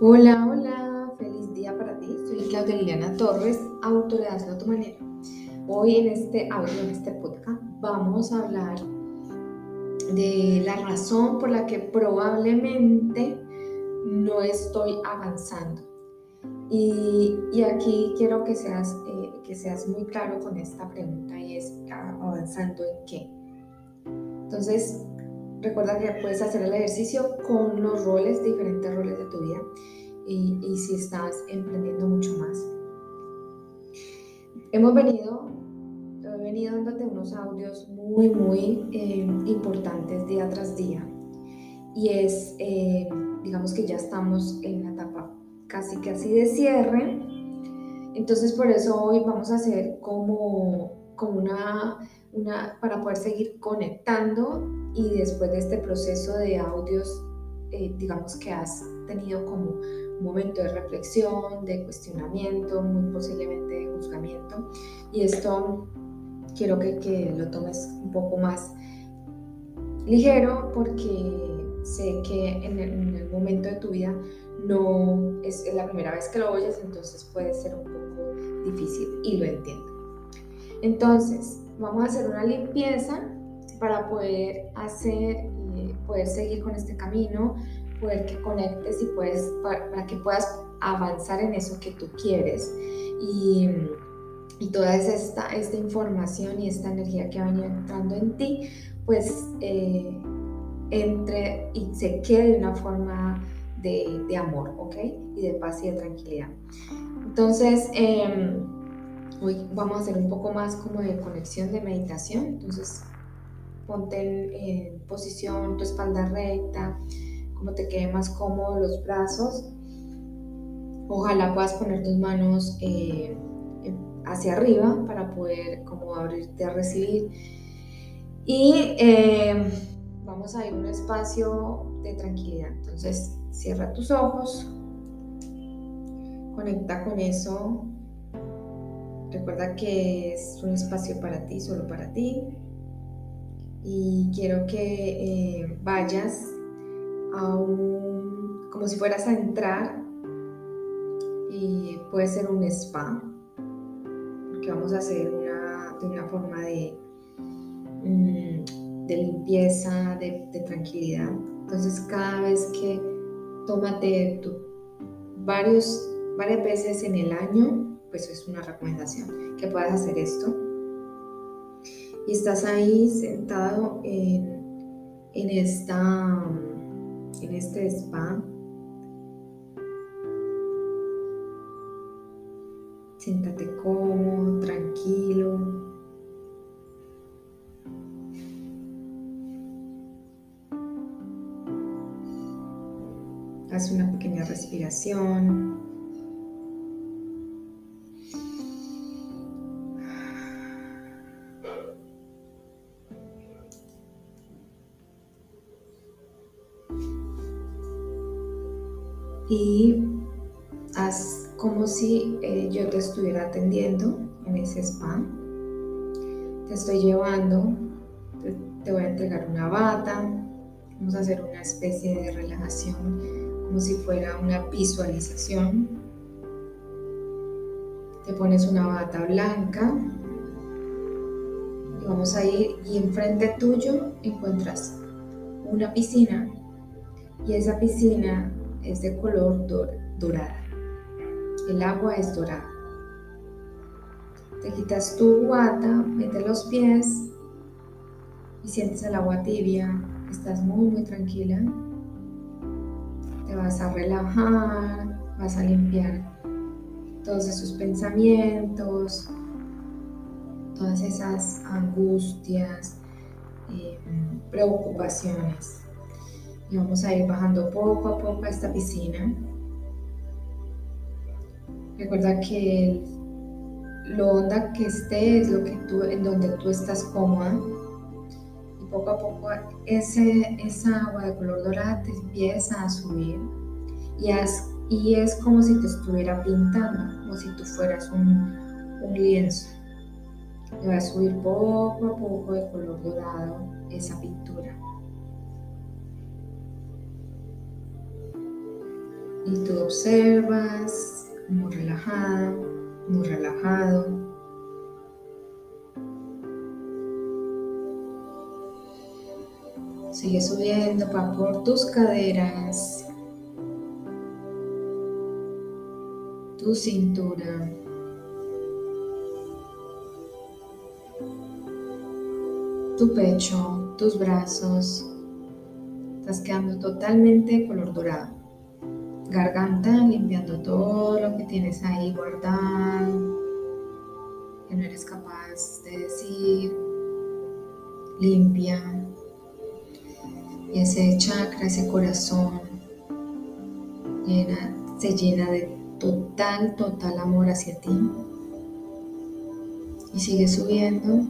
Hola, hola, feliz día para ti. Soy Claudia Liliana Torres, autora de Hazlo tu manera. Hoy en este audio, en este podcast, vamos a hablar de la razón por la que probablemente no estoy avanzando. Y, aquí quiero que seas, eh, que seas muy claro con esta pregunta y es avanzando en qué. Entonces, Recuerda que puedes hacer el ejercicio con los roles, diferentes roles de tu vida y, si estás emprendiendo mucho más. Hemos venido, he venido dándote unos audios muy, muy eh, importantes día tras día y es, eh, digamos que ya estamos en la etapa casi casi de cierre. Entonces por eso hoy vamos a hacer como, como una, una, para poder seguir conectando y después de este proceso de audios, eh, digamos que has tenido como un momento de reflexión, de cuestionamiento, muy posiblemente de juzgamiento. Y esto quiero que, que lo tomes un poco más ligero porque sé que en el, en el, momento de tu vida no es la primera vez que lo oyes, entonces puede ser un poco difícil y lo entiendo. Entonces, vamos a hacer una limpieza para poder hacer y poder seguir con este camino, poder que conectes y puedes, para, que puedas avanzar en eso que tú quieres. Y, y toda esta, esta información y esta energía que ha venido entrando en ti, pues eh, entre y se quede de una forma de, de, amor, ¿ok? Y de paz y de tranquilidad. Entonces, em, hoy vamos a hacer un poco más como de conexión de meditación. Entonces, ponte en, posición, tu espalda recta, como te quede más cómodo los brazos. Ojalá puedas poner tus manos eh, hacia arriba para poder como abrirte a recibir. Y eh, vamos a ir a un espacio de tranquilidad. Entonces cierra tus ojos, conecta con eso. Recuerda que es un espacio para ti, solo para ti y quiero que eh, vayas a un, como si fueras a entrar y puede ser un spa, porque vamos a hacer una, de una forma de, mm, de limpieza, de, tranquilidad. Entonces cada vez que tómate tu, varios, varias veces en el año, pues es una recomendación que puedas hacer esto y estás ahí sentado en, en, esta, en este spa. Siéntate cómodo, tranquilo. Haz una pequeña respiración. Y haz como si eh, yo te estuviera atendiendo en ese spa. Te estoy llevando, te, voy a entregar una bata, vamos a hacer una especie de relajación como si fuera una visualización. Te pones una bata blanca y vamos a ir y enfrente tuyo encuentras una piscina y esa piscina es de color dorada. El agua es dorada. Te quitas tu guata, mete los pies y sientes el agua tibia. Estás muy, muy tranquila. Te vas a relajar, vas a limpiar todos esos pensamientos, todas esas angustias, eh, preocupaciones y vamos a ir bajando poco a poco a esta piscina. Recuerda que lo honda que esté es lo que tú, en donde tú estás cómoda. Y poco a poco ese, esa agua de color dorada te empieza a subir y, y es como si te estuviera pintando, como si tú fueras un, un lienzo. Te va a subir poco a poco de color dorado esa pintura. Y tú observas muy relajada, muy relajado. Sigue subiendo va por tus caderas, tu cintura. Tu pecho, tus brazos. Estás quedando totalmente color dorado. Garganta, limpiando todo lo que tienes ahí guardado, que no eres capaz de decir. Limpia, y ese chakra, ese corazón, se llena de total, total amor hacia ti. Y sigue subiendo.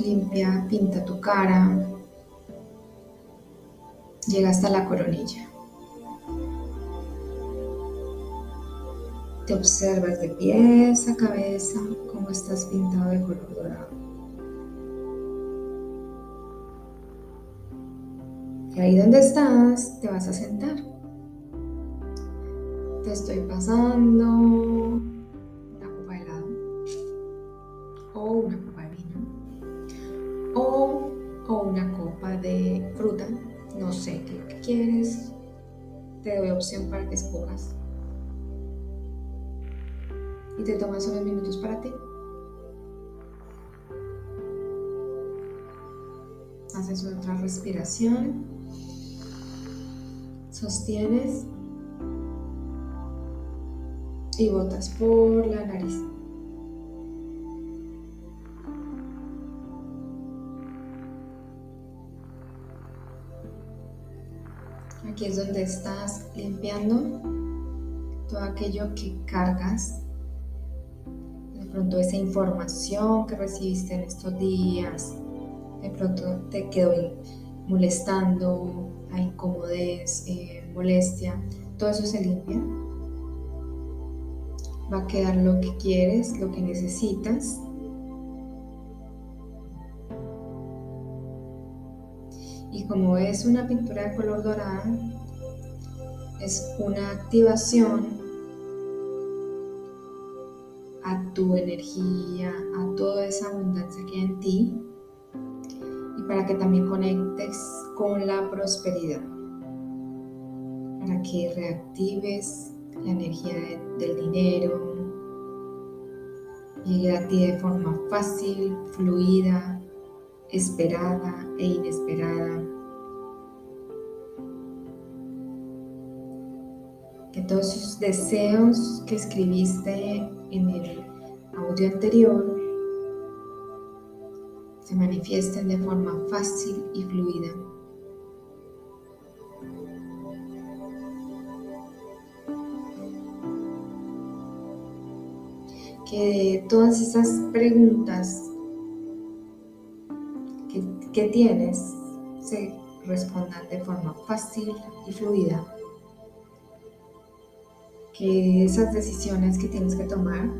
Limpia, pinta tu cara. Llega hasta la coronilla. Te observas de pies a cabeza cómo estás pintado de color dorado. ahí donde estás te vas a sentar. Te estoy pasando una copa de helado o una copa de vino o, una copa de fruta. No sé qué, quieres. Te doy opción para que escojas. Te tomas unos minutos para ti. Haces otra respiración. Sostienes y botas por la nariz. Aquí es donde estás limpiando todo aquello que cargas. Pronto esa información que recibiste en estos días, de pronto te quedó molestando, hay incomodez, eh, molestia, todo eso se limpia. Va a quedar lo que quieres, lo que necesitas. Y como es una pintura de color dorada, es una activación a tu energía, a toda esa abundancia que hay en ti y para que también conectes con la prosperidad, para que reactives la energía del dinero, llegue a ti de forma fácil, fluida, esperada e inesperada. Que todos sus deseos que escribiste en el audio anterior se manifiesten de forma fácil y fluida. que todas esas preguntas que, tienes se respondan de forma fácil y fluida. Que esas decisiones que tienes que tomar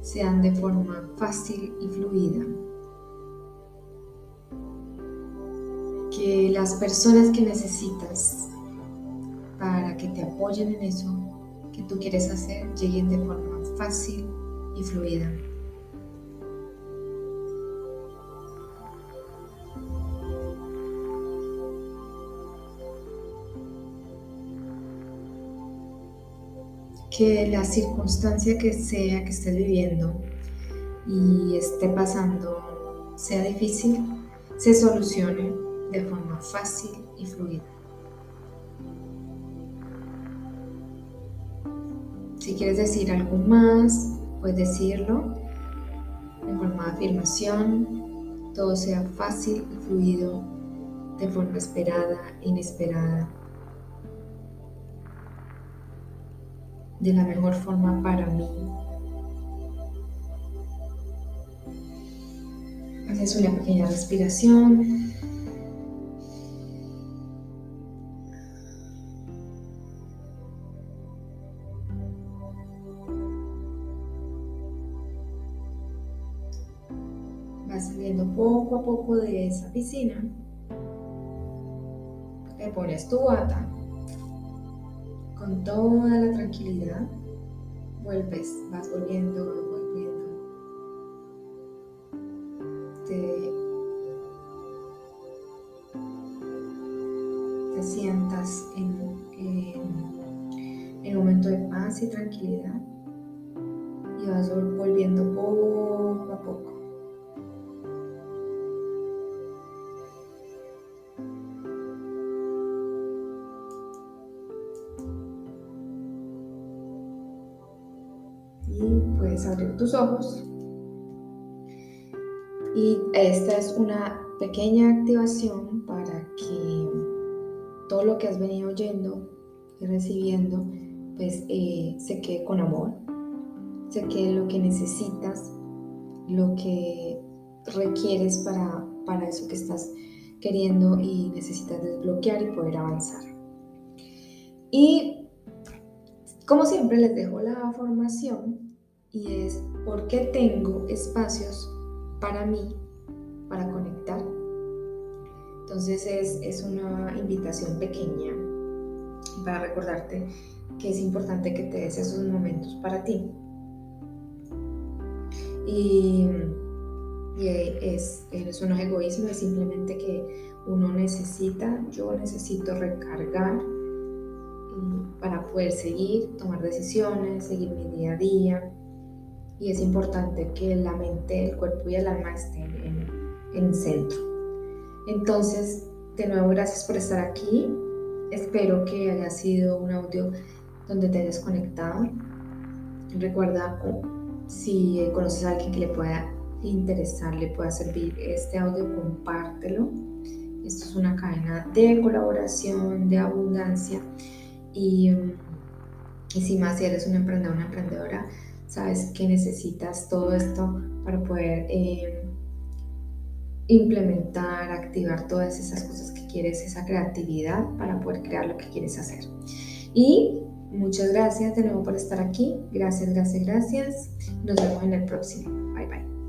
sean de forma fácil y fluida. Que las personas que necesitas para que te apoyen en eso que tú quieres hacer lleguen de forma fácil y fluida. Que la circunstancia que sea que estés viviendo y esté pasando sea difícil, se solucione de forma fácil y fluida. Si quieres decir algo más, puedes decirlo en forma de afirmación, todo sea fácil y fluido, de forma esperada inesperada, de la mejor forma para mí. Haces una pequeña respiración. saliendo poco a poco de esa piscina, le pones tu bata toda la tranquilidad, vuelves, vas volviendo, volviendo. Te, te sientas en, en un momento de paz y tranquilidad y vas volviendo poco a poco. Puedes abrir tus ojos. Y esta es una pequeña activación para que todo lo que has venido oyendo y recibiendo pues eh, se quede con amor, Sé que lo que necesitas, lo que requieres para, para eso que estás queriendo y necesitas desbloquear y poder avanzar. Y como siempre les dejo la formación y es por qué tengo espacios para mí, para conectar. Entonces es, es una invitación pequeña para recordarte que es importante que te des esos momentos para ti. Y, es, eso es egoísmo, es simplemente que uno necesita, yo necesito recargar para poder seguir, tomar decisiones, seguir mi día a día. Y es importante que la mente, el cuerpo y el alma estén en, en centro. Entonces, de nuevo, gracias por estar aquí. Espero que haya sido un audio donde te hayas conectado. Recuerda si conoces a alguien que le pueda interesar, le pueda servir este audio, compártelo. Esto es una cadena de colaboración, de abundancia. Y, y si más si eres un emprendedor, una emprendedora, sabes que necesitas todo esto para poder eh, implementar, activar todas esas cosas que quieres, esa creatividad para poder crear lo que quieres hacer. Y Muchas gracias de nuevo por estar aquí. Gracias, gracias, gracias. Nos vemos en el próximo. Bye bye.